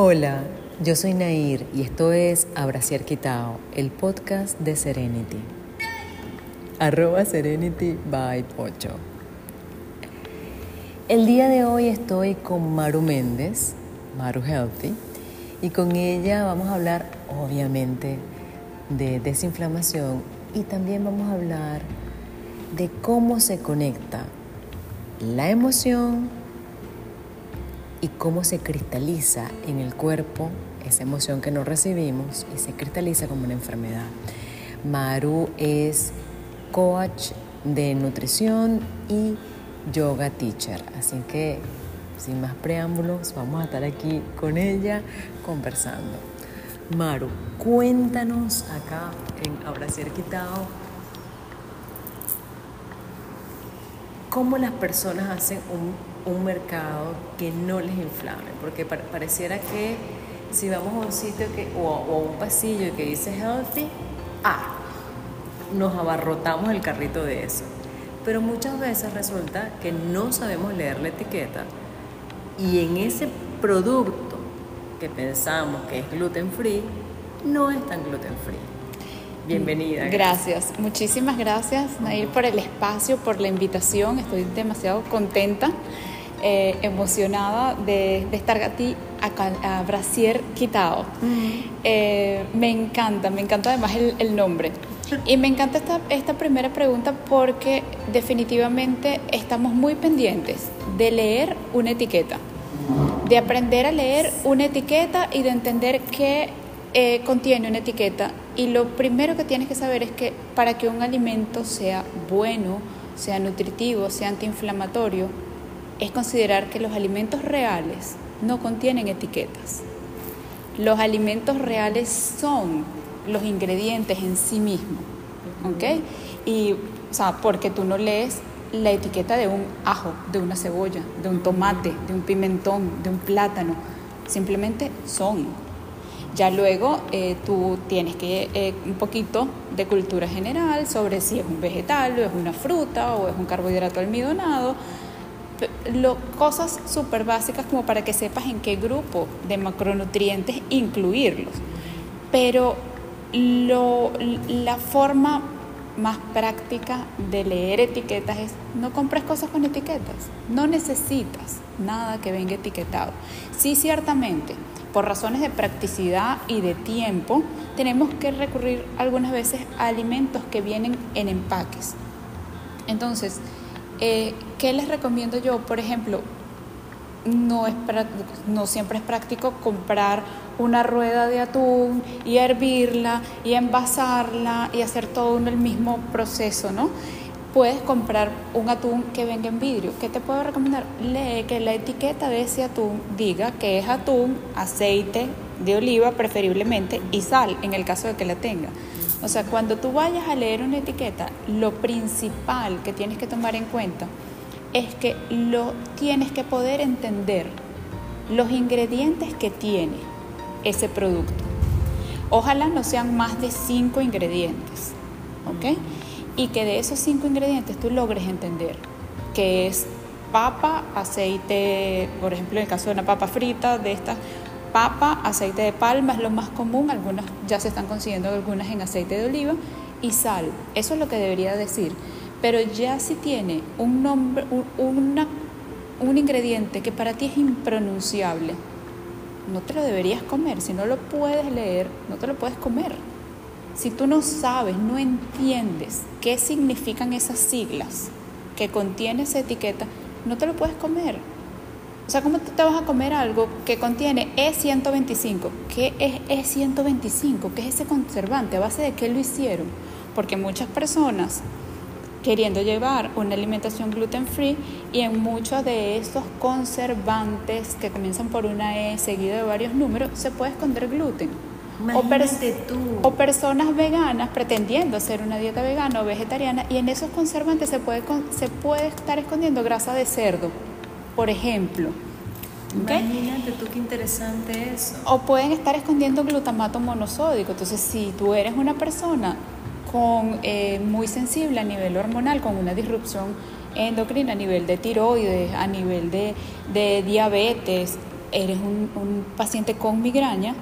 Hola, yo soy Nair y esto es Abraciar Quitao, el podcast de Serenity. Arroba Serenity by. El día de hoy estoy con Maru Méndez, Maru Healthy, y con ella vamos a hablar obviamente de desinflamación y también vamos a hablar de cómo se conecta la emoción y cómo se cristaliza en el cuerpo esa emoción que no recibimos y se cristaliza como una enfermedad. Maru es coach de nutrición y yoga teacher, así que sin más preámbulos vamos a estar aquí con ella conversando. Maru, cuéntanos acá en Abracer Quitado cómo las personas hacen un, un, mercado que no les inflame, porque pareciera que si vamos a un sitio que, o, o a un pasillo que dice healthy, ah, nos abarrotamos el carrito de eso. Pero muchas veces resulta que no sabemos leer la etiqueta y en ese producto que pensamos que es gluten free, no es tan gluten free. Bienvenida. Gracias, muchísimas gracias Nair por el espacio, por la invitación. Estoy demasiado contenta, eh, emocionada de, estar aquí a, a Brasier Quitado. Eh, me encanta, me encanta además el, el nombre. Y me encanta esta, esta primera pregunta porque definitivamente estamos muy pendientes de leer una etiqueta de aprender a leer una etiqueta y de entender qué eh, contiene una etiqueta. Y lo primero que tienes que saber es que para que un alimento sea bueno, sea nutritivo, sea antiinflamatorio, es considerar que los alimentos reales no contienen etiquetas. Los alimentos reales son los ingredientes en sí mismos, ¿ok? Y, o sea, porque tú no lees la etiqueta de un ajo, de una cebolla, de un tomate, de un pimentón, de un plátano. Simplemente son. Ya luego eh, tú tienes que eh, un poquito de cultura general sobre si es un vegetal o es una fruta o es un carbohidrato almidonado. Lo, cosas súper básicas como para que sepas en qué grupo de macronutrientes incluirlos. Pero lo, la forma más práctica de leer etiquetas es no compres cosas con etiquetas, no necesitas nada que venga etiquetado. Sí, ciertamente, por razones de practicidad y de tiempo, tenemos que recurrir algunas veces a alimentos que vienen en empaques. Entonces, eh, ¿qué les recomiendo yo? Por ejemplo, no, es, no siempre es práctico comprar una rueda de atún y hervirla y envasarla y hacer todo en el mismo proceso, ¿no? Puedes comprar un atún que venga en vidrio. ¿Qué te puedo recomendar? Lee que la etiqueta de ese atún diga que es atún, aceite de oliva preferiblemente y sal en el caso de que la tenga. O sea, cuando tú vayas a leer una etiqueta, lo principal que tienes que tomar en cuenta es que lo tienes que poder entender los ingredientes que tiene ese producto. Ojalá no sean más de cinco ingredientes, ¿ok? Y que de esos cinco ingredientes tú logres entender que es papa, aceite, por ejemplo, en el caso de una papa frita, de esta papa, aceite de palma es lo más común, algunas ya se están consiguiendo algunas en aceite de oliva, y sal. Eso es lo que debería decir. Pero ya si tiene un nombre, un, un ingrediente que para ti es impronunciable, no te lo deberías comer. Si no lo puedes leer, no te lo puedes comer. Si tú no sabes, no entiendes qué significan esas siglas que contiene esa etiqueta, no te lo puedes comer. O sea, ¿cómo te vas a comer algo que contiene E125? ¿Qué es E125? ¿Qué es ese conservante? ¿A base de qué lo hicieron? Porque muchas personas queriendo llevar una alimentación gluten free y en muchos de estos conservantes que comienzan por una E seguido de varios números se puede esconder gluten. O, tú. o, personas veganas pretendiendo hacer una dieta vegana o vegetariana y en esos conservantes se puede, se puede estar escondiendo grasa de cerdo, por ejemplo. Imagínate tú qué interesante eso. O pueden estar escondiendo glutamato monosódico. Entonces, si tú eres una persona con, eh, muy sensible a nivel hormonal, con una disrupción endocrina a nivel de tiroides, a nivel de, de diabetes, eres un, un paciente con migraña,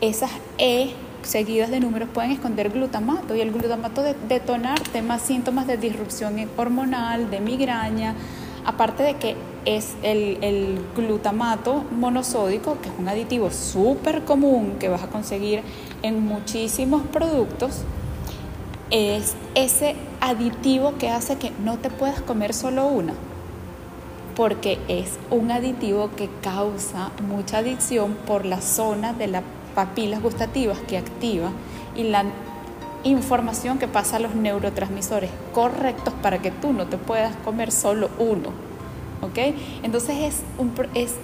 esas E seguidas de números pueden esconder glutamato y el glutamato de, detonarte más síntomas de disrupción hormonal, de migraña, aparte de que es el, glutamato monosódico, que es un aditivo súper común que vas a conseguir en muchísimos productos, es ese aditivo que hace que no te puedas comer solo una, porque es un aditivo que causa mucha adicción por la zona de la papilas gustativas que activa y la información que pasa a los neurotransmisores correctos para que tú no te puedas comer solo uno. ¿Ok? Entonces es un, es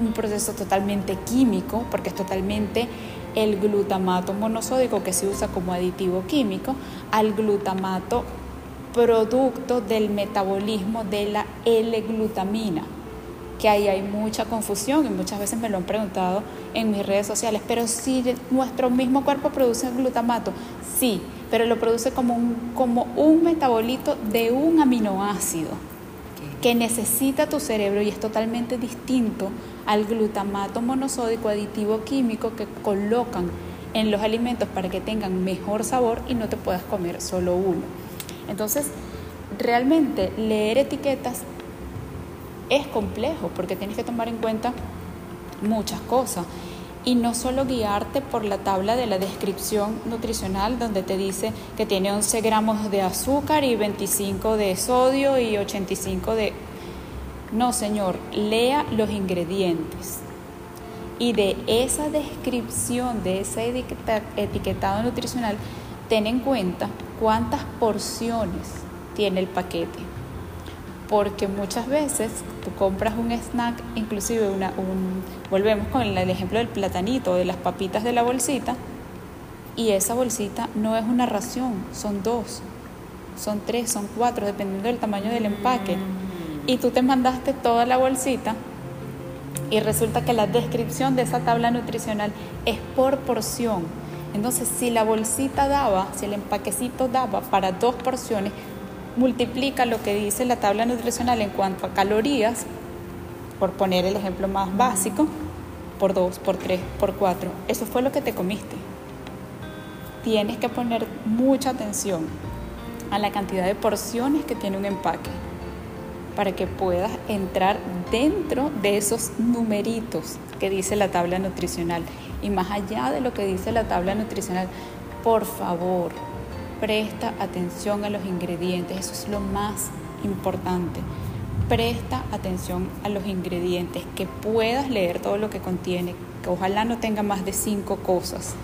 un proceso totalmente químico, porque es totalmente el glutamato monosódico que se usa como aditivo químico al glutamato producto del metabolismo de la L-glutamina que ahí hay mucha confusión y muchas veces me lo han preguntado en mis redes sociales, pero si nuestro mismo cuerpo produce glutamato, sí, pero lo produce como un, como un metabolito de un aminoácido que necesita tu cerebro y es totalmente distinto al glutamato monosódico aditivo químico que colocan en los alimentos para que tengan mejor sabor y no te puedas comer solo uno. Entonces, realmente leer etiquetas es complejo porque tienes que tomar en cuenta muchas cosas y no solo guiarte por la tabla de la descripción nutricional donde te dice que tiene 11 gramos de azúcar y 25 de sodio y 85 de... No, señor, lea los ingredientes. Y de esa descripción, de ese etiquetado nutricional, ten en cuenta cuántas porciones tiene el paquete porque muchas veces tú compras un snack, inclusive una, un, volvemos con el ejemplo del platanito, de las papitas de la bolsita, y esa bolsita no es una ración, son dos, son tres, son cuatro, dependiendo del tamaño del empaque. Y tú te mandaste toda la bolsita y resulta que la descripción de esa tabla nutricional es por porción. Entonces, si la bolsita daba, si el empaquecito daba para dos porciones, multiplica lo que dice la tabla nutricional en cuanto a calorías, por poner el ejemplo más básico, por 2, por 3, por 4. Eso fue lo que te comiste. Tienes que poner mucha atención a la cantidad de porciones que tiene un empaque para que puedas entrar dentro de esos numeritos que dice la tabla nutricional. Y más allá de lo que dice la tabla nutricional, por favor, presta atención a los ingredientes, eso es lo más importante. Presta atención a los ingredientes, que puedas leer todo lo que contiene, que ojalá no tenga más de cinco cosas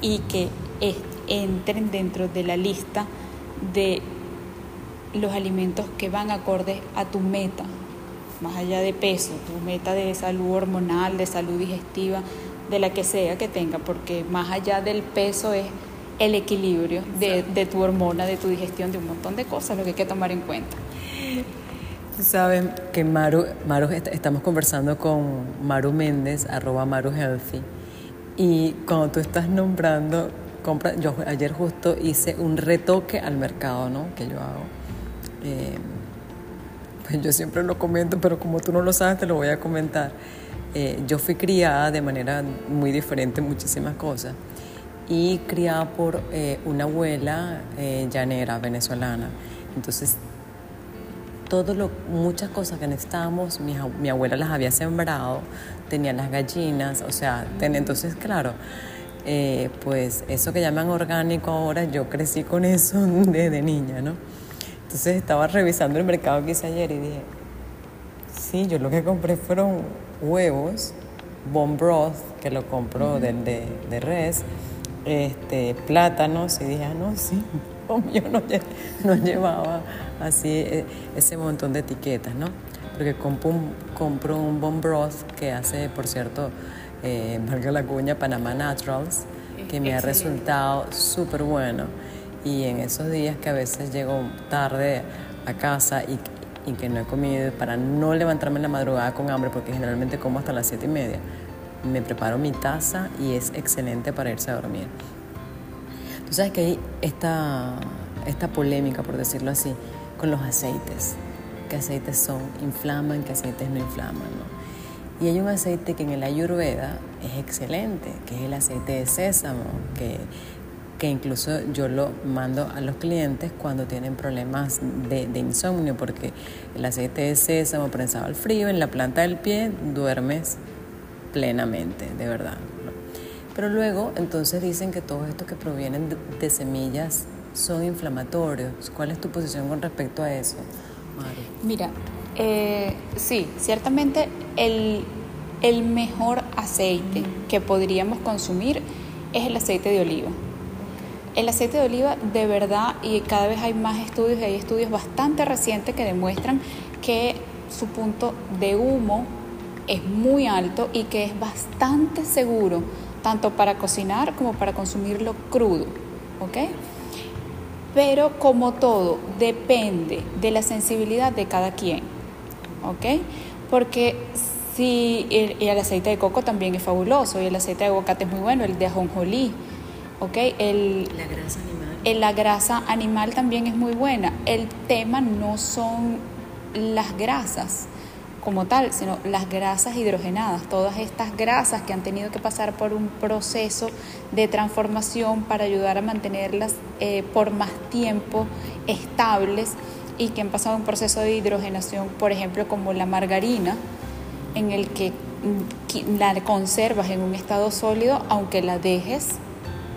y que entren dentro de la lista de los alimentos que van acorde a tu meta, más allá de peso, tu meta de salud hormonal, de salud digestiva, de la que sea que tenga, porque más allá del peso es el equilibrio de, tu hormona, de tu digestión, de un montón de cosas, lo que hay que tomar en cuenta. Saben que Maru, Maru, estamos conversando con Maru Méndez, arroba Maru Healthy, y cuando tú estás nombrando, compra, yo ayer justo hice un retoque al mercado, ¿no? Que yo hago. Eh, pues yo siempre lo comento, pero como tú no lo sabes, te lo voy a comentar. Eh, yo fui criada de manera muy diferente en muchísimas cosas y criada por eh, una abuela eh, llanera venezolana. Entonces, todo lo, muchas cosas que necesitábamos, mi, mi, abuela las había sembrado, tenía las gallinas, o sea, entonces, claro, eh, pues eso que llaman orgánico ahora, yo crecí con eso desde niña, ¿no? Entonces estaba revisando el mercado que hice ayer y dije, sí, yo lo que compré fueron huevos, bone broth, que lo compro de, de, de res, este, plátanos y dije, ah, no, sí, yo no, llevaba así eh, ese montón de etiquetas, ¿no? Porque compro un, compro un Bon Broth que hace, por cierto, eh, valga la cuña, Panama Naturals, que me ha resultado súper bueno. Y en esos días que a veces llego tarde a casa y, y que no he comido, para no levantarme en la madrugada con hambre, porque generalmente como hasta las siete y media, me preparo mi taza y es excelente para irse a dormir. Tú sabes que hay esta, esta polémica, por decirlo así, con los aceites. ¿Qué aceites son? ¿Inflaman? ¿Qué aceites no inflaman? Y hay un aceite que en el Ayurveda es excelente, que es el aceite de sésamo, que, que incluso yo lo mando a los clientes cuando tienen problemas de, de insomnio, porque el aceite de sésamo prensado al frío en la planta del pie duermes plenamente, de verdad. Pero luego entonces dicen que todo esto que provienen de, semillas son inflamatorios. ¿Cuál es tu posición con respecto a eso, Mari? Mira, eh, sí, ciertamente el, el mejor aceite que podríamos consumir es el aceite de oliva. El aceite de oliva de verdad, y cada vez hay más estudios, y hay estudios bastante recientes que demuestran que su punto de humo es muy alto y que es bastante seguro tanto para cocinar como para consumirlo crudo, ¿ok? Pero como todo, depende de la sensibilidad de cada quien, ¿ok? Porque si el, el aceite de coco también es fabuloso y el aceite de aguacate es muy bueno, el de ajonjolí, ¿ok? El, la grasa animal. El, la grasa animal también es muy buena. El tema no son las grasas, como tal, sino las grasas hidrogenadas, todas estas grasas que han tenido que pasar por un proceso de transformación para ayudar a mantenerlas eh, por más tiempo estables y que han pasado un proceso de hidrogenación, por ejemplo, como la margarina, en el que mm, la conservas en un estado sólido aunque la dejes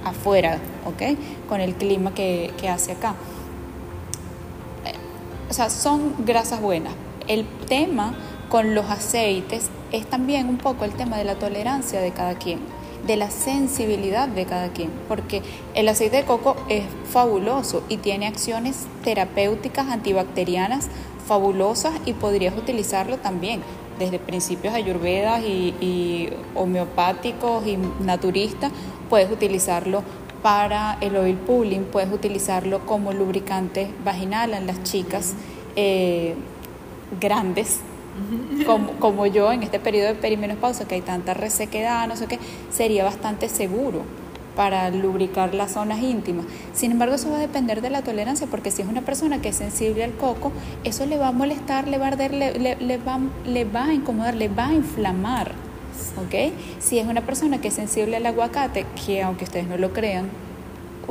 afuera, ¿ok? Con el clima que, que hace acá. Eh, o sea, son grasas buenas. El tema con los aceites es también un poco el tema de la tolerancia de cada quien, de la sensibilidad de cada quien, porque el aceite de coco es fabuloso y tiene acciones terapéuticas antibacterianas fabulosas y podrías utilizarlo también desde principios ayurvedas y, homeopáticos y naturistas, puedes utilizarlo para el oil pulling, puedes utilizarlo como lubricante vaginal en las chicas eh, grandes como, como, yo en este periodo de perimenopausa, que hay tanta resequedad, no sé qué, sería bastante seguro para lubricar las zonas íntimas. Sin embargo, eso va a depender de la tolerancia, porque si es una persona que es sensible al coco, eso le va a molestar, le va a arder, le, le, va, le va a incomodar, le va a inflamar. ¿ok? Si es una persona que es sensible al aguacate, que aunque ustedes no lo crean,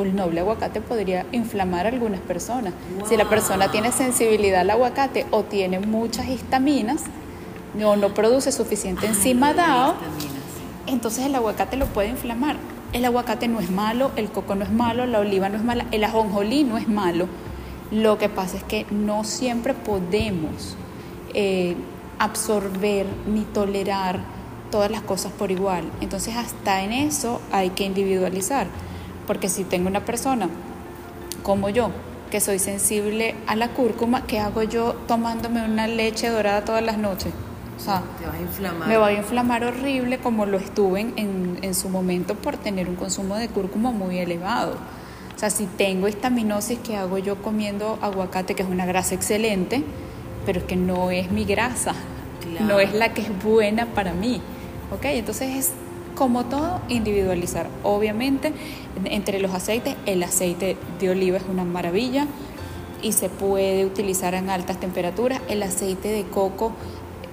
el noble aguacate podría inflamar a algunas personas. Si la persona tiene sensibilidad al aguacate o tiene muchas histaminas o no, produce suficiente enzima DAO, entonces el aguacate lo puede inflamar. El aguacate no es malo, el coco no es malo, la oliva no es mala, el ajonjolí no es malo. Lo que pasa es que no siempre podemos eh, absorber ni tolerar todas las cosas por igual. Entonces hasta en eso hay que individualizar. Porque si tengo una persona como yo, que soy sensible a la cúrcuma, ¿qué hago yo tomándome una leche dorada todas las noches? O sea, te vas a inflamar. Me va a inflamar horrible como lo estuve en, en, su momento por tener un consumo de cúrcuma muy elevado. O sea, si tengo estaminosis, ¿qué hago yo comiendo aguacate, que es una grasa excelente, pero es que no es mi grasa, claro. no es la que es buena para mí? ¿Ok? Entonces es como todo, individualizar. Obviamente, entre los aceites, el aceite de oliva es una maravilla y se puede utilizar en altas temperaturas. El aceite de coco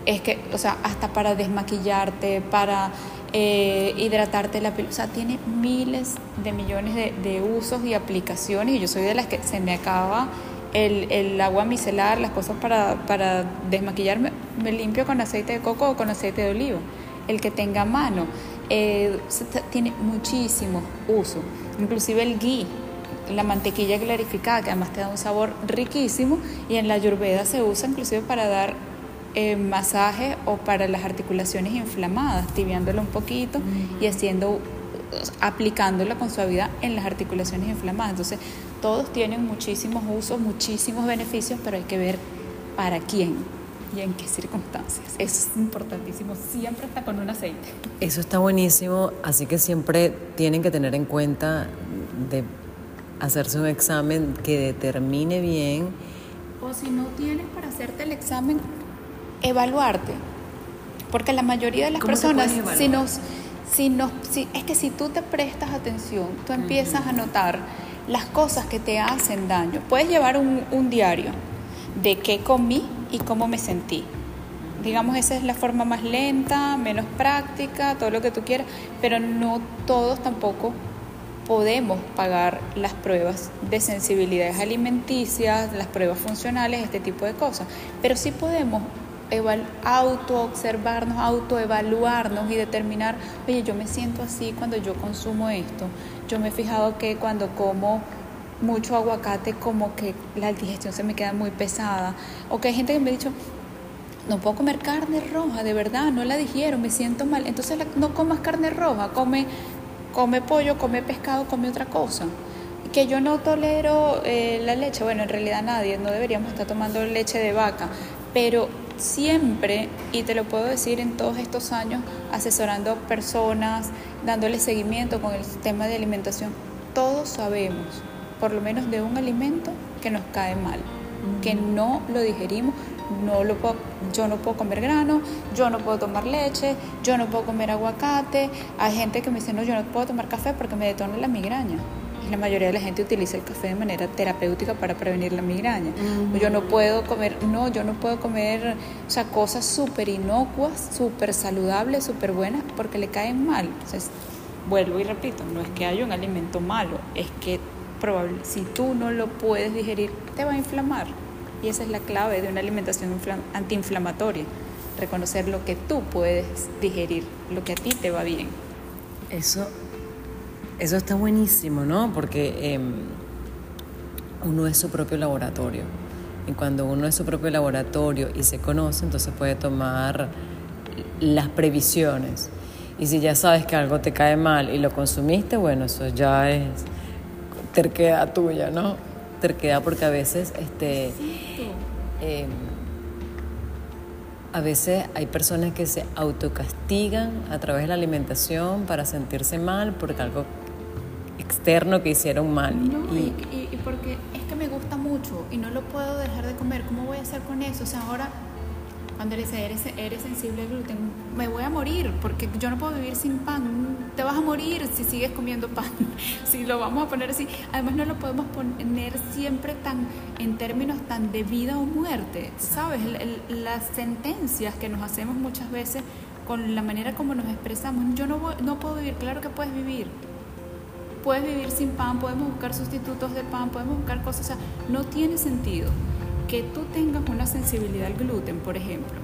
es que, o sea, hasta para desmaquillarte, para eh, hidratarte la piel, o sea, tiene miles de millones de, usos y aplicaciones y yo soy de las que se me acaba el, el agua micelar, las cosas para, para desmaquillarme, me limpio con aceite de coco o con aceite de oliva, el que tenga mano eh, tiene muchísimo uso, inclusive el ghee, la mantequilla clarificada, que además te da un sabor riquísimo, y en la ayurveda se usa inclusive para dar eh, masaje o para las articulaciones inflamadas, tibiándolo un poquito y haciendo aplicándola con suavidad en las articulaciones inflamadas. Entonces, todos tienen muchísimos usos, muchísimos beneficios, pero hay que ver para quién y en qué circunstancias. Eso es importantísimo, siempre está con un aceite. Eso está buenísimo, así que siempre tienen que tener en cuenta de hacerse un examen que determine bien. O si no tienes para hacerte el examen, evaluarte. Porque la mayoría de las personas, si nos, si nos, si, es que si tú te prestas atención, tú empiezas uh -huh. a notar las cosas que te hacen daño. Puedes llevar un, un diario de qué comí y cómo me sentí. digamos, esa es la forma más lenta, menos práctica, todo lo que tú quieras, pero no todos tampoco podemos pagar las pruebas de sensibilidades alimenticias, las pruebas funcionales, este tipo de cosas, pero sí podemos auto-observarnos, auto-evaluarnos y determinar, oye, yo me siento así cuando yo consumo esto. Yo me he fijado que cuando como mucho aguacate, como que la digestión se me queda muy pesada. O que hay gente que me ha dicho, no puedo comer carne roja, de verdad, no la digiero, me siento mal. Entonces no comas carne roja, come, come pollo, come pescado, come otra cosa. Que yo no tolero eh, la leche, bueno, en realidad nadie, no deberíamos estar tomando leche de vaca, pero siempre, y te lo puedo decir en todos estos años, asesorando personas, dándole seguimiento con el sistema de alimentación, todos sabemos, por lo menos de un alimento que nos cae mal, que no lo digerimos, no lo puedo, yo no puedo comer grano, yo no puedo tomar leche, yo no puedo comer aguacate. Hay gente que me dice, no, yo no puedo tomar café porque me detona la migraña la mayoría de la gente utiliza el café de manera terapéutica para prevenir la migraña. Yo no puedo comer, no, yo no puedo comer, o sea, cosas súper inocuas, súper saludables, súper buenas, porque le caen mal. Entonces, vuelvo y repito, no es que haya un alimento malo, es que probable, si tú no lo puedes digerir, te va a inflamar. Y esa es la clave de una alimentación antiinflamatoria, reconocer lo que tú puedes digerir, lo que a ti te va bien. Eso eso está buenísimo, ¿no? Porque em, uno es su propio laboratorio. Y cuando uno es su propio laboratorio y se conoce, entonces puede tomar las previsiones. Y si ya sabes que algo te cae mal y lo consumiste, bueno, eso ya es terquedad tuya, ¿no? Terquedad porque a veces, este, em, a veces hay personas que se autocastigan a través de la alimentación para sentirse mal porque algo externo que hicieron mal. y, y, porque es que me gusta mucho y no lo puedo dejar de comer, ¿cómo voy a hacer con eso? O sea, ahora cuando eres, eres, eres sensible al gluten, me voy a morir porque yo no puedo vivir sin pan. Te vas a morir si sigues comiendo pan. si lo vamos a poner así. Además no lo podemos poner siempre tan en términos tan de vida o muerte. ¿Sabes? las sentencias que nos hacemos muchas veces con la manera como nos expresamos. Yo no, no puedo vivir. Claro que puedes vivir puedes vivir sin pan, podemos buscar sustitutos de pan, podemos buscar cosas. O sea, no tiene sentido que tú tengas una sensibilidad al gluten, por ejemplo,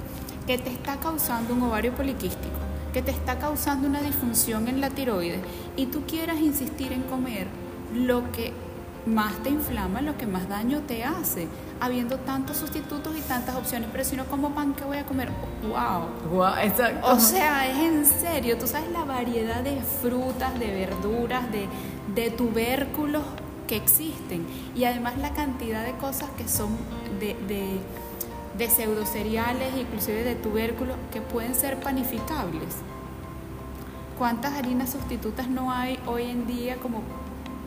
que te está causando un ovario poliquístico, que te está causando una disfunción en la tiroides y tú quieras insistir en comer lo que más te inflama, lo que más daño te hace, habiendo tantos sustitutos y tantas opciones. Pero si no como pan, ¿qué voy a comer? ¡Wow! wow exacto. O sea, es en serio. Tú sabes la variedad de frutas, de verduras, de, de tubérculos que existen. Y además la cantidad de cosas que son de, de, de pseudocereales, inclusive de tubérculos, que pueden ser panificables. ¿Cuántas harinas sustitutas no hay hoy en día como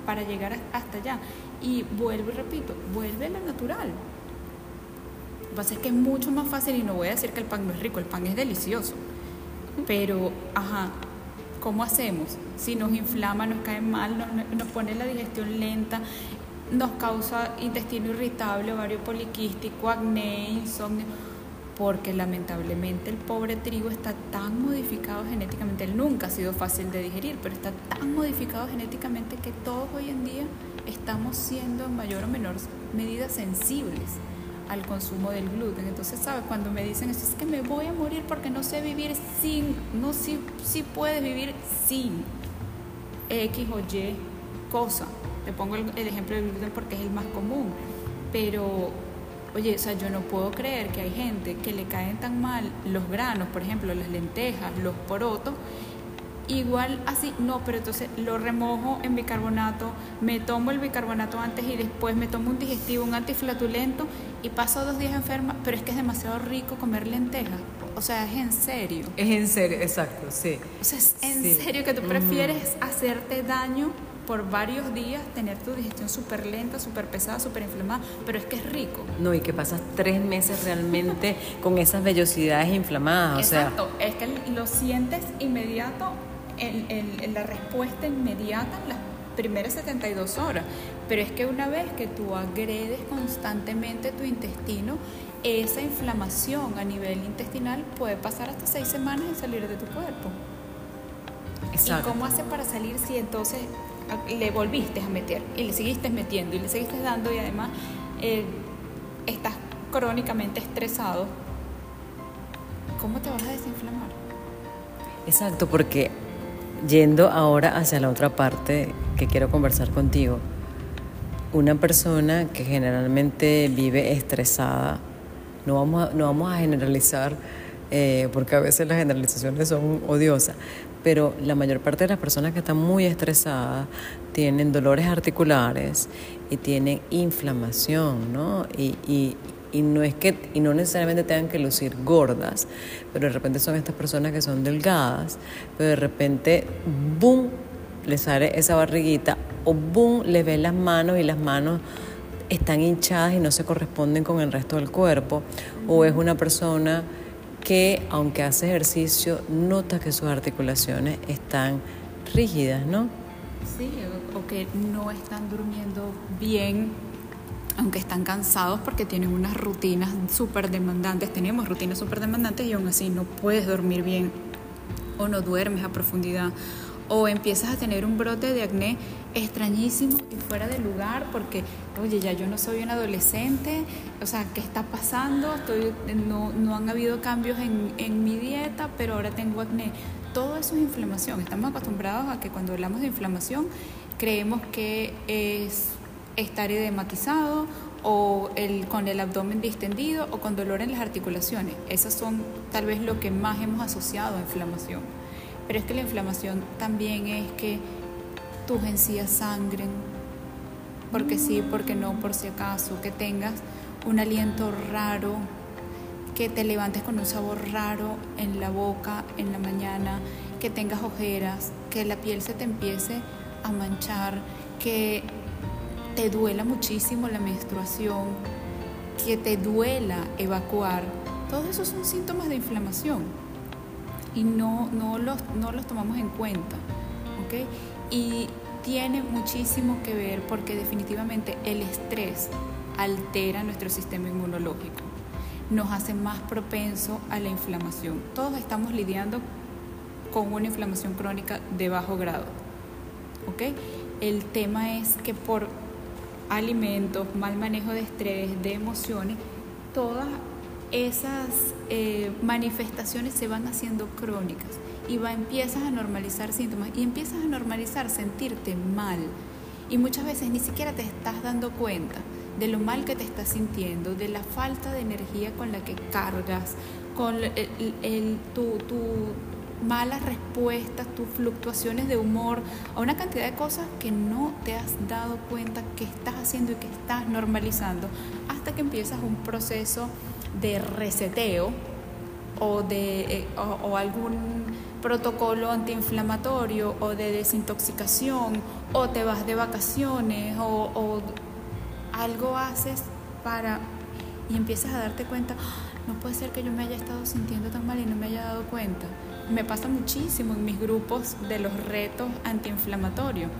para llegar hasta allá. Y vuelvo y repito, vuelve lo natural. Lo que pasa es que es mucho más fácil y no voy a decir que el pan no es rico, el pan es delicioso. Pero, ajá, ¿cómo hacemos? Si nos inflama, nos cae mal, nos, pone la digestión lenta, nos causa intestino irritable, ovario poliquístico, acné, insomnio porque lamentablemente el pobre trigo está tan modificado genéticamente, él nunca ha sido fácil de digerir, pero está tan modificado genéticamente que todos hoy en día estamos siendo en mayor o menor medida sensibles al consumo del gluten. Entonces, ¿sabes? Cuando me dicen eso, es que me voy a morir porque no sé vivir sin, no, si sí puedes vivir sin X o Y cosa. Te pongo el, ejemplo del gluten porque es el más común, pero Oye, o sea, yo no puedo creer que hay gente que le caen tan mal los granos, por ejemplo, las lentejas, los porotos, igual así, no, pero entonces lo remojo en bicarbonato, me tomo el bicarbonato antes y después me tomo un digestivo, un antiflatulento y paso dos días enferma, pero es que es demasiado rico comer lentejas. O sea, es en serio. Es en serio, exacto, sí. O sea, es en serio que tú prefieres hacerte daño por varios días tener tu digestión súper lenta, súper pesada, súper inflamada, pero es que es rico. No, y que pasas tres meses realmente con esas vellosidades inflamadas. Exacto, es que lo sientes inmediato, en, la respuesta inmediata en las primeras 72 horas, pero es que una vez que tú agredes constantemente tu intestino, esa inflamación a nivel intestinal puede pasar hasta seis semanas en salir de tu cuerpo. Exacto. ¿Y cómo hace para salir si entonces le volviste a meter y le seguiste metiendo y le seguiste dando y además eh, estás crónicamente estresado? ¿Cómo te vas a desinflamar? Exacto, porque yendo ahora hacia la otra parte que quiero conversar contigo, una persona que generalmente vive estresada, no vamos a, no vamos a generalizar, eh, porque a veces las generalizaciones son odiosas, pero la mayor parte de las personas que están muy estresadas tienen dolores articulares y tienen inflamación, ¿no? Y, y no es que y no necesariamente tengan que lucir gordas, pero de repente son estas personas que son delgadas, pero de repente boom le sale esa barriguita o boom le ve las manos y las manos están hinchadas y no se corresponden con el resto del cuerpo o es una persona que aunque hace ejercicio nota que sus articulaciones están rígidas, ¿no? Sí, o que no están durmiendo bien aunque están cansados porque tienen unas rutinas súper demandantes, tenemos rutinas súper demandantes y aún así no puedes dormir bien o no duermes a profundidad o empiezas a tener un brote de acné extrañísimo y fuera de lugar porque, oye, ya yo no soy un adolescente, o sea, ¿qué está pasando? Estoy, no, no han habido cambios en, en mi dieta, pero ahora tengo acné. Todo eso es inflamación. Estamos acostumbrados a que cuando hablamos de inflamación creemos que es estar edematizado o el, con el abdomen distendido o con dolor en las articulaciones. Esas son tal vez lo que más hemos asociado a inflamación. Pero es que la inflamación también es que tus encías sangren, porque sí, porque no, por si acaso, que tengas un aliento raro, que te levantes con un sabor raro en la boca en la mañana, que tengas ojeras, que la piel se te empiece a manchar, que te duela muchísimo la menstruación, que te duela evacuar, todos esos son síntomas de inflamación y no, no, los, no los tomamos en cuenta. ¿okay? Y tiene muchísimo que ver porque definitivamente el estrés altera nuestro sistema inmunológico, nos hace más propenso a la inflamación. Todos estamos lidiando con una inflamación crónica de bajo grado. ¿okay? El tema es que por alimentos, mal manejo de estrés, de emociones, todas esas eh, manifestaciones se van haciendo crónicas y va, empiezas a normalizar síntomas y empiezas a normalizar sentirte mal. Y muchas veces ni siquiera te estás dando cuenta de lo mal que te estás sintiendo, de la falta de energía con la que cargas, con el, tu, tu malas respuestas, tus fluctuaciones de humor, a una cantidad de cosas que no te has dado cuenta que estás haciendo y que estás normalizando, hasta que empiezas un proceso de reseteo o, de, eh, o, algún protocolo antiinflamatorio o de desintoxicación o te vas de vacaciones o, o algo haces para y empiezas a darte cuenta, ah, no puede ser que yo me haya estado sintiendo tan mal y no me haya dado cuenta me pasa muchísimo en mis grupos de los retos antiinflamatorios.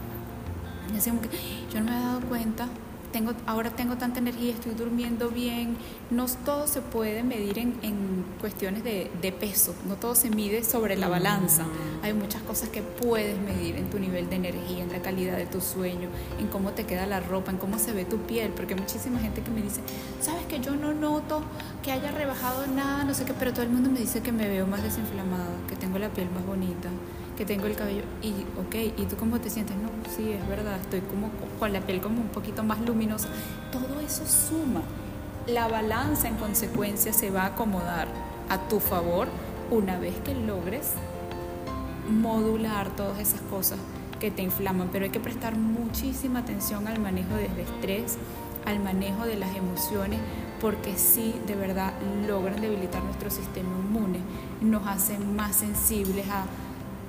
Yo no me he dado cuenta tengo, ahora tengo tanta energía, estoy durmiendo bien. No todo se puede medir en, en cuestiones de, de, peso, no todo se mide sobre la balanza. Hay muchas cosas que puedes medir en tu nivel de energía, en la calidad de tu sueño, en cómo te queda la ropa, en cómo se ve tu piel, porque hay muchísima gente que me dice, sabes que yo no noto que haya rebajado nada, no sé qué, pero todo el mundo me dice que me veo más desinflamada, que tengo la piel más bonita que tengo el cabello y ok, ¿y tú cómo te sientes? No, sí, es verdad, estoy como con la piel como un poquito más luminosa. Todo eso suma. La balanza en consecuencia se va a acomodar a tu favor una vez que logres modular todas esas cosas que te inflaman, pero hay que prestar muchísima atención al manejo del estrés, al manejo de las emociones, porque sí, de verdad, logran debilitar nuestro sistema inmune, nos hacen más sensibles a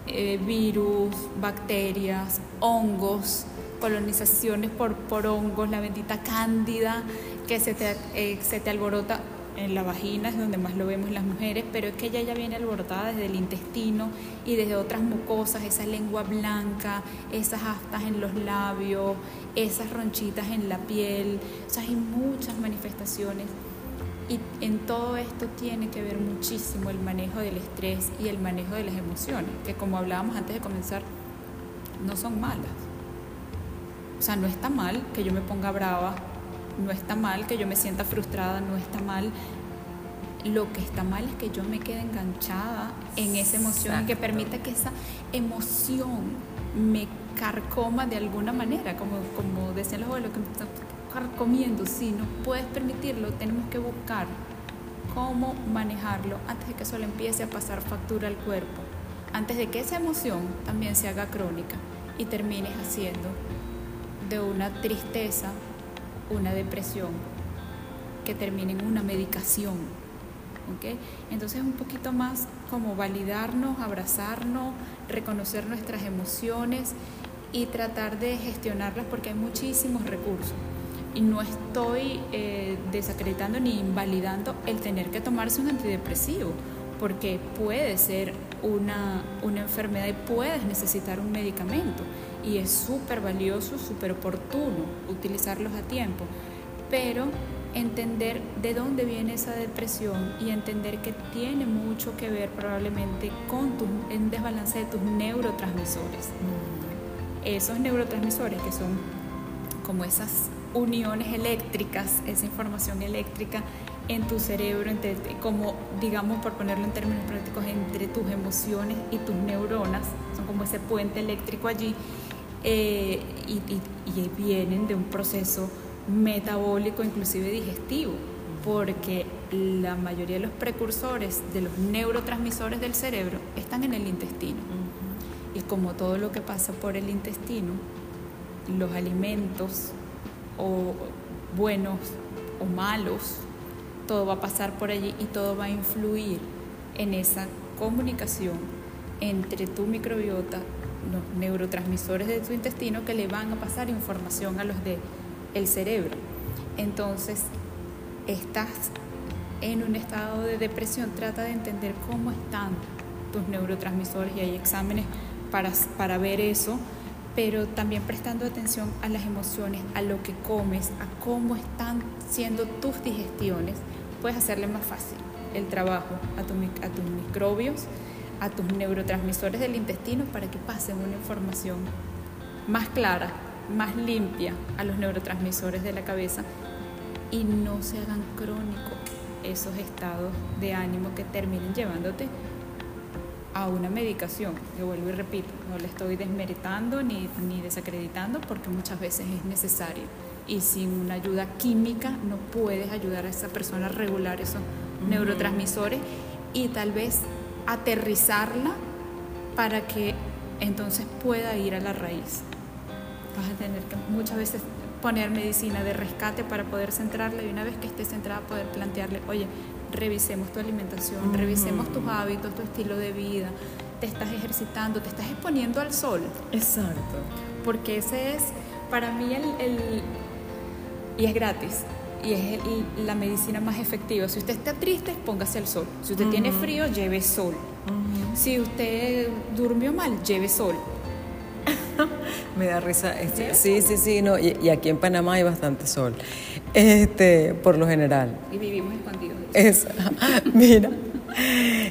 eh, virus, bacterias, hongos, colonizaciones por, por hongos, la bendita cándida que se te, eh, se te alborota en la vagina, es donde más lo vemos las mujeres, pero es que ella ya viene alborotada desde el intestino y desde otras mucosas, esa lengua blanca, esas aftas en los labios, esas ronchitas en la piel, o sea, hay muchas manifestaciones Y en todo esto tiene que ver muchísimo el manejo del estrés y el manejo de las emociones, que como hablábamos antes de comenzar, no son malas. O sea, no está mal que yo me ponga brava, no está mal que yo me sienta frustrada, no está mal. Lo que está mal es que yo me quede enganchada en esa emoción y que permita que esa emoción me carcoma de alguna manera, como, como decían los abuelos, que carcomiendo. Si no puedes permitirlo, tenemos que buscar cómo manejarlo antes de que eso le empiece a pasar factura al cuerpo, antes de que esa emoción también se haga crónica y termines haciendo de una tristeza una depresión que termine en una medicación. ¿okay? Entonces un poquito más como validarnos, abrazarnos, reconocer nuestras emociones y tratar de gestionarlas porque hay muchísimos recursos. Y no estoy eh, desacreditando ni invalidando el tener que tomarse un antidepresivo, porque puede ser una, una enfermedad y puedes necesitar un medicamento. Y es súper valioso, súper oportuno utilizarlos a tiempo, pero entender de dónde viene esa depresión y entender que tiene mucho que ver probablemente con tu, en desbalance de tus neurotransmisores. Esos neurotransmisores que son como esas uniones eléctricas, esa información eléctrica en tu cerebro, entre, como digamos por ponerlo en términos prácticos, entre tus emociones y tus neuronas, son como ese puente eléctrico allí eh, y, vienen de un proceso metabólico, inclusive digestivo, porque la mayoría de los precursores de los neurotransmisores del cerebro están en el intestino. Y como todo lo que pasa por el intestino, los alimentos o buenos o malos, todo va a pasar por allí y todo va a influir en esa comunicación entre tu microbiota los neurotransmisores de tu intestino que le van a pasar información a los del el cerebro. Entonces, estás en un estado de depresión, trata de entender cómo están tus neurotransmisores y hay exámenes para, para ver eso, pero también prestando atención a las emociones, a lo que comes, a cómo están siendo tus digestiones, puedes hacerle más fácil el trabajo a, tus microbios a tus neurotransmisores del intestino para que pasen una información más clara, más limpia a los neurotransmisores de la cabeza y no se hagan crónicos esos estados de ánimo que terminen llevándote a una medicación. Yo vuelvo y repito, no le estoy desmeritando ni, ni desacreditando porque muchas veces es necesario. Y sin una ayuda química no puedes ayudar a esa persona a regular esos neurotransmisores y tal vez aterrizarla para que entonces pueda ir a la raíz. Vas a tener que muchas veces poner medicina de rescate para poder centrarla y una vez que esté centrada poder plantearle, oye, revisemos tu alimentación, revisemos tus hábitos, tu estilo de vida, te estás ejercitando, te estás exponiendo al sol. Exacto. Porque ese es para mí el, el y es gratis y es la medicina más efectiva. Si usted está triste, póngase al sol. Si usted tiene frío, lleve sol. Si usted durmió mal, lleve sol. Me da risa. Este, sí, sí, sí, no. Y, aquí en Panamá hay bastante sol. Este, por lo general. Y vivimos escondidos. Es, mira.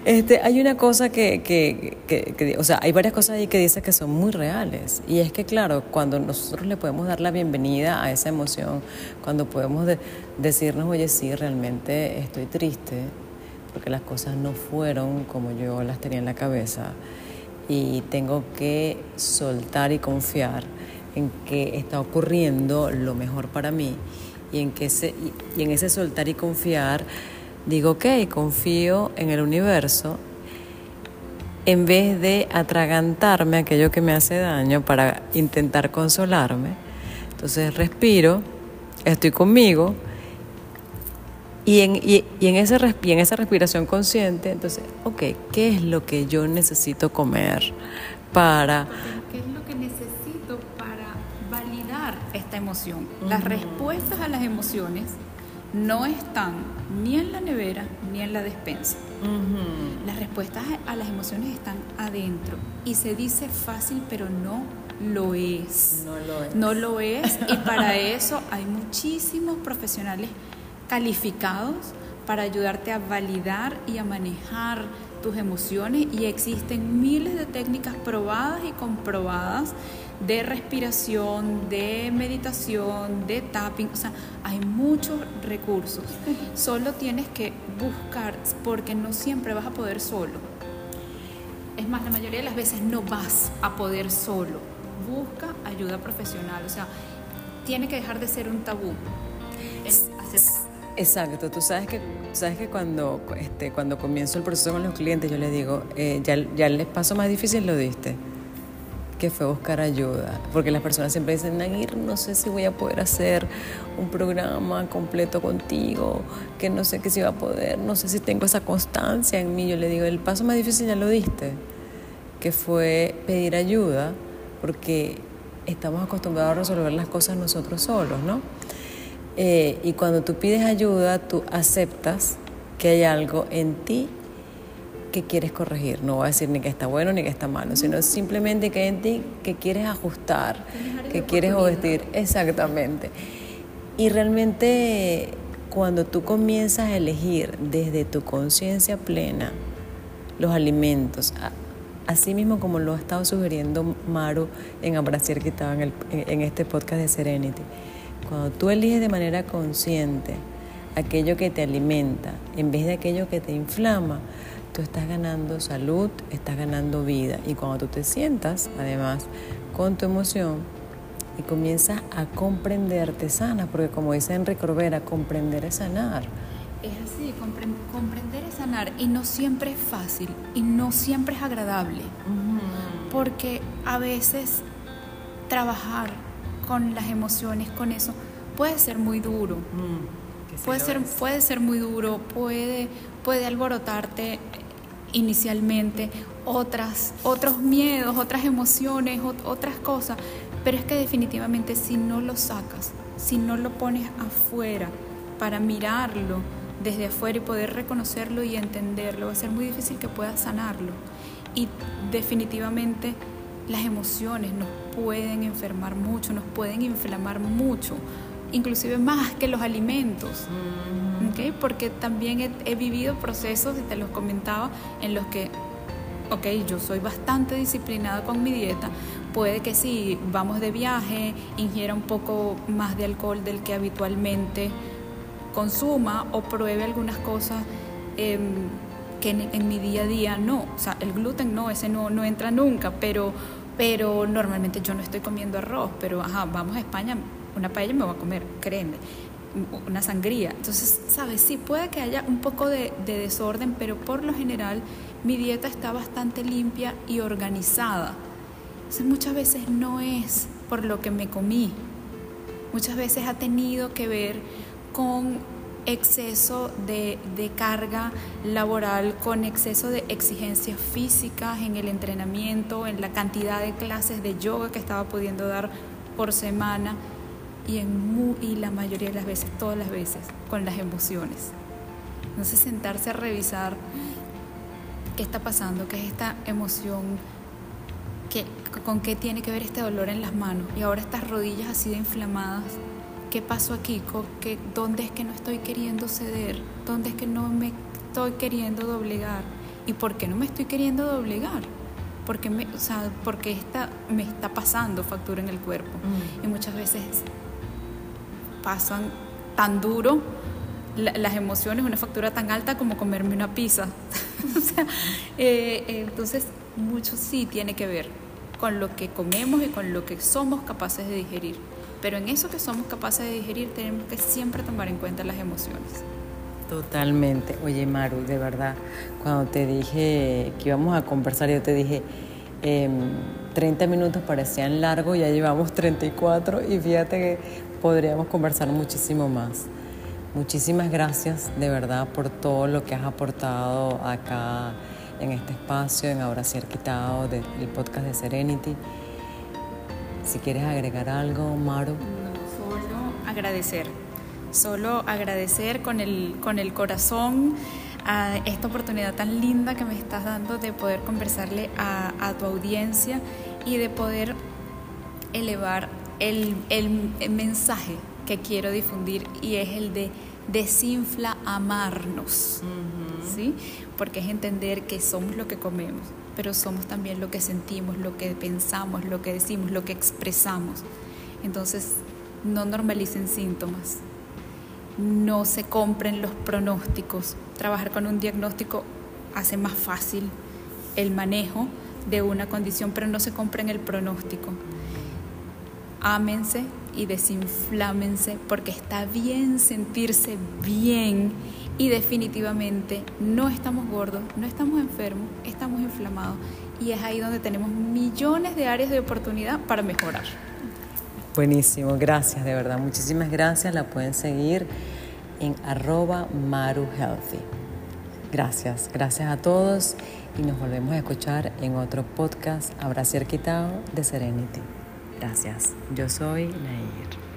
Este, hay una cosa que, que, que, o sea, hay varias cosas ahí que dice que son muy reales. Y es que, claro, cuando nosotros le podemos dar la bienvenida a esa emoción, cuando podemos decirnos, oye, sí, realmente estoy triste, porque las cosas no fueron como yo las tenía en la cabeza, y tengo que soltar y confiar en que está ocurriendo lo mejor para mí, y en, que ese, y en ese soltar y confiar, digo, ok, confío en el universo en vez de atragantarme aquello que me hace daño para intentar consolarme. Entonces respiro, estoy conmigo y en, y, en, ese, en esa respiración consciente, entonces, ok, ¿qué es lo que yo necesito comer para... ¿Qué es lo que necesito para validar esta emoción? Las respuestas a las emociones no están ni en la nevera ni en la despensa. Las respuestas a las emociones están adentro y se dice fácil, pero no lo es. No lo es. No lo es y para eso hay muchísimos profesionales calificados para ayudarte a validar y a manejar tus emociones y existen miles de técnicas probadas y comprobadas de respiración, de meditación, de tapping, o sea, hay muchos recursos. Solo tienes que buscar porque no siempre vas a poder solo. Es más, la mayoría de las veces no vas a poder solo. Busca ayuda profesional, o sea, tiene que dejar de ser un tabú. Exacto, tú sabes que, sabes que cuando, este, cuando comienzo el proceso con los clientes yo les digo, eh, ya, ya el paso más difícil lo diste, que fue buscar ayuda, porque las personas siempre dicen, Nagir, no sé si voy a poder hacer un programa completo contigo, que no sé qué si va a poder, no sé si tengo esa constancia en mí, yo le digo, el paso más difícil ya lo diste, que fue pedir ayuda, porque estamos acostumbrados a resolver las cosas nosotros solos, ¿no? Eh, y cuando tú pides ayuda, tú aceptas que hay algo en ti que quieres corregir. No voy a decir ni que está bueno ni que está malo, sino simplemente que hay en ti que quieres ajustar, que quieres vestir. Exactamente. Y realmente cuando tú comienzas a elegir desde tu conciencia plena los alimentos, así mismo como lo ha estado sugiriendo Maru en Abracier que estaba en, en este podcast de Serenity, cuando tú eliges de manera consciente aquello que te alimenta en vez de aquello que te inflama, tú estás ganando salud, estás ganando vida. Y cuando tú te sientas, además, con tu emoción y comienzas a comprenderte sana, porque como dice Enrique Corbera, comprender es sanar. Es así, comprender es sanar y no siempre es fácil y no siempre es agradable, porque a veces trabajar con las emociones, con eso, puede ser muy duro. Mm, puede, ser, puede ser muy duro, puede, puede alborotarte inicialmente otras, otros miedos, otras emociones, otras cosas, pero es que definitivamente si no lo sacas, si no lo pones afuera para mirarlo desde afuera y poder reconocerlo y entenderlo, va a ser muy difícil que puedas sanarlo. Y definitivamente las emociones nos pueden enfermar mucho, nos pueden inflamar mucho, inclusive más que los alimentos. ¿okay? Porque también he, vivido procesos, y te los comentaba, en los que, ok, yo soy bastante disciplinada con mi dieta, puede que si vamos de viaje, ingiera un poco más de alcohol del que habitualmente consuma o pruebe algunas cosas. Em, que en, mi día a día no, o sea, el gluten no, ese no, no entra nunca, pero, pero normalmente yo no estoy comiendo arroz, pero ajá, vamos a España, una paella me voy a comer, créeme, una sangría. Entonces, ¿sabes? Sí puede que haya un poco de, de desorden, pero por lo general mi dieta está bastante limpia y organizada. Entonces muchas veces no es por lo que me comí, muchas veces ha tenido que ver con exceso de, carga laboral, con exceso de exigencias físicas en el entrenamiento, en la cantidad de clases de yoga que estaba pudiendo dar por semana y, en y la mayoría de las veces, todas las veces, con las emociones. Entonces sentarse a revisar qué está pasando, qué es esta emoción, qué, con qué tiene que ver este dolor en las manos y ahora estas rodillas así de inflamadas ¿qué pasó aquí? ¿Qué, ¿Dónde es que no estoy queriendo ceder? ¿Dónde es que no me estoy queriendo doblegar? ¿Y por qué no me estoy queriendo doblegar? Porque, me, o sea, porque esta, me está pasando factura en el cuerpo. Mm. Y muchas veces pasan tan duro las emociones, una factura tan alta como comerme una pizza. o sea, eh, eh, entonces, mucho sí tiene que ver con lo que comemos y con lo que somos capaces de digerir. Pero en eso que somos capaces de digerir tenemos que siempre tomar en cuenta las emociones. Totalmente. Oye, Maru, de verdad, cuando te dije que íbamos a conversar, yo te dije, 30 em, minutos parecían largos, ya llevamos 34 y fíjate que podríamos conversar muchísimo más. Muchísimas gracias de verdad por todo lo que has aportado acá en este espacio, en Ahora Sí Quitado, del podcast de Serenity. Si quieres agregar algo, Maru. solo agradecer. Solo agradecer con el, con el corazón a esta oportunidad tan linda que me estás dando de poder conversarle a, a tu audiencia y de poder elevar el, el, mensaje que quiero difundir y es el de desinfla amarnos, ¿sí? Porque es entender que somos lo que comemos, pero somos también lo que sentimos, lo que pensamos, lo que decimos, lo que expresamos. Entonces, no normalicen síntomas, no se compren los pronósticos. Trabajar con un diagnóstico hace más fácil el manejo de una condición, pero no se compren el pronóstico. Ámense y desinflámense porque está bien sentirse bien y definitivamente no estamos gordos, no estamos enfermos, estamos inflamados y es ahí donde tenemos millones de áreas de oportunidad para mejorar. Buenísimo, gracias de verdad, muchísimas gracias, la pueden seguir en arroba maruhealthy. Gracias, gracias a todos y nos volvemos a escuchar en otro podcast Abraciar Quitado de Serenity. Gracias, yo soy Nair.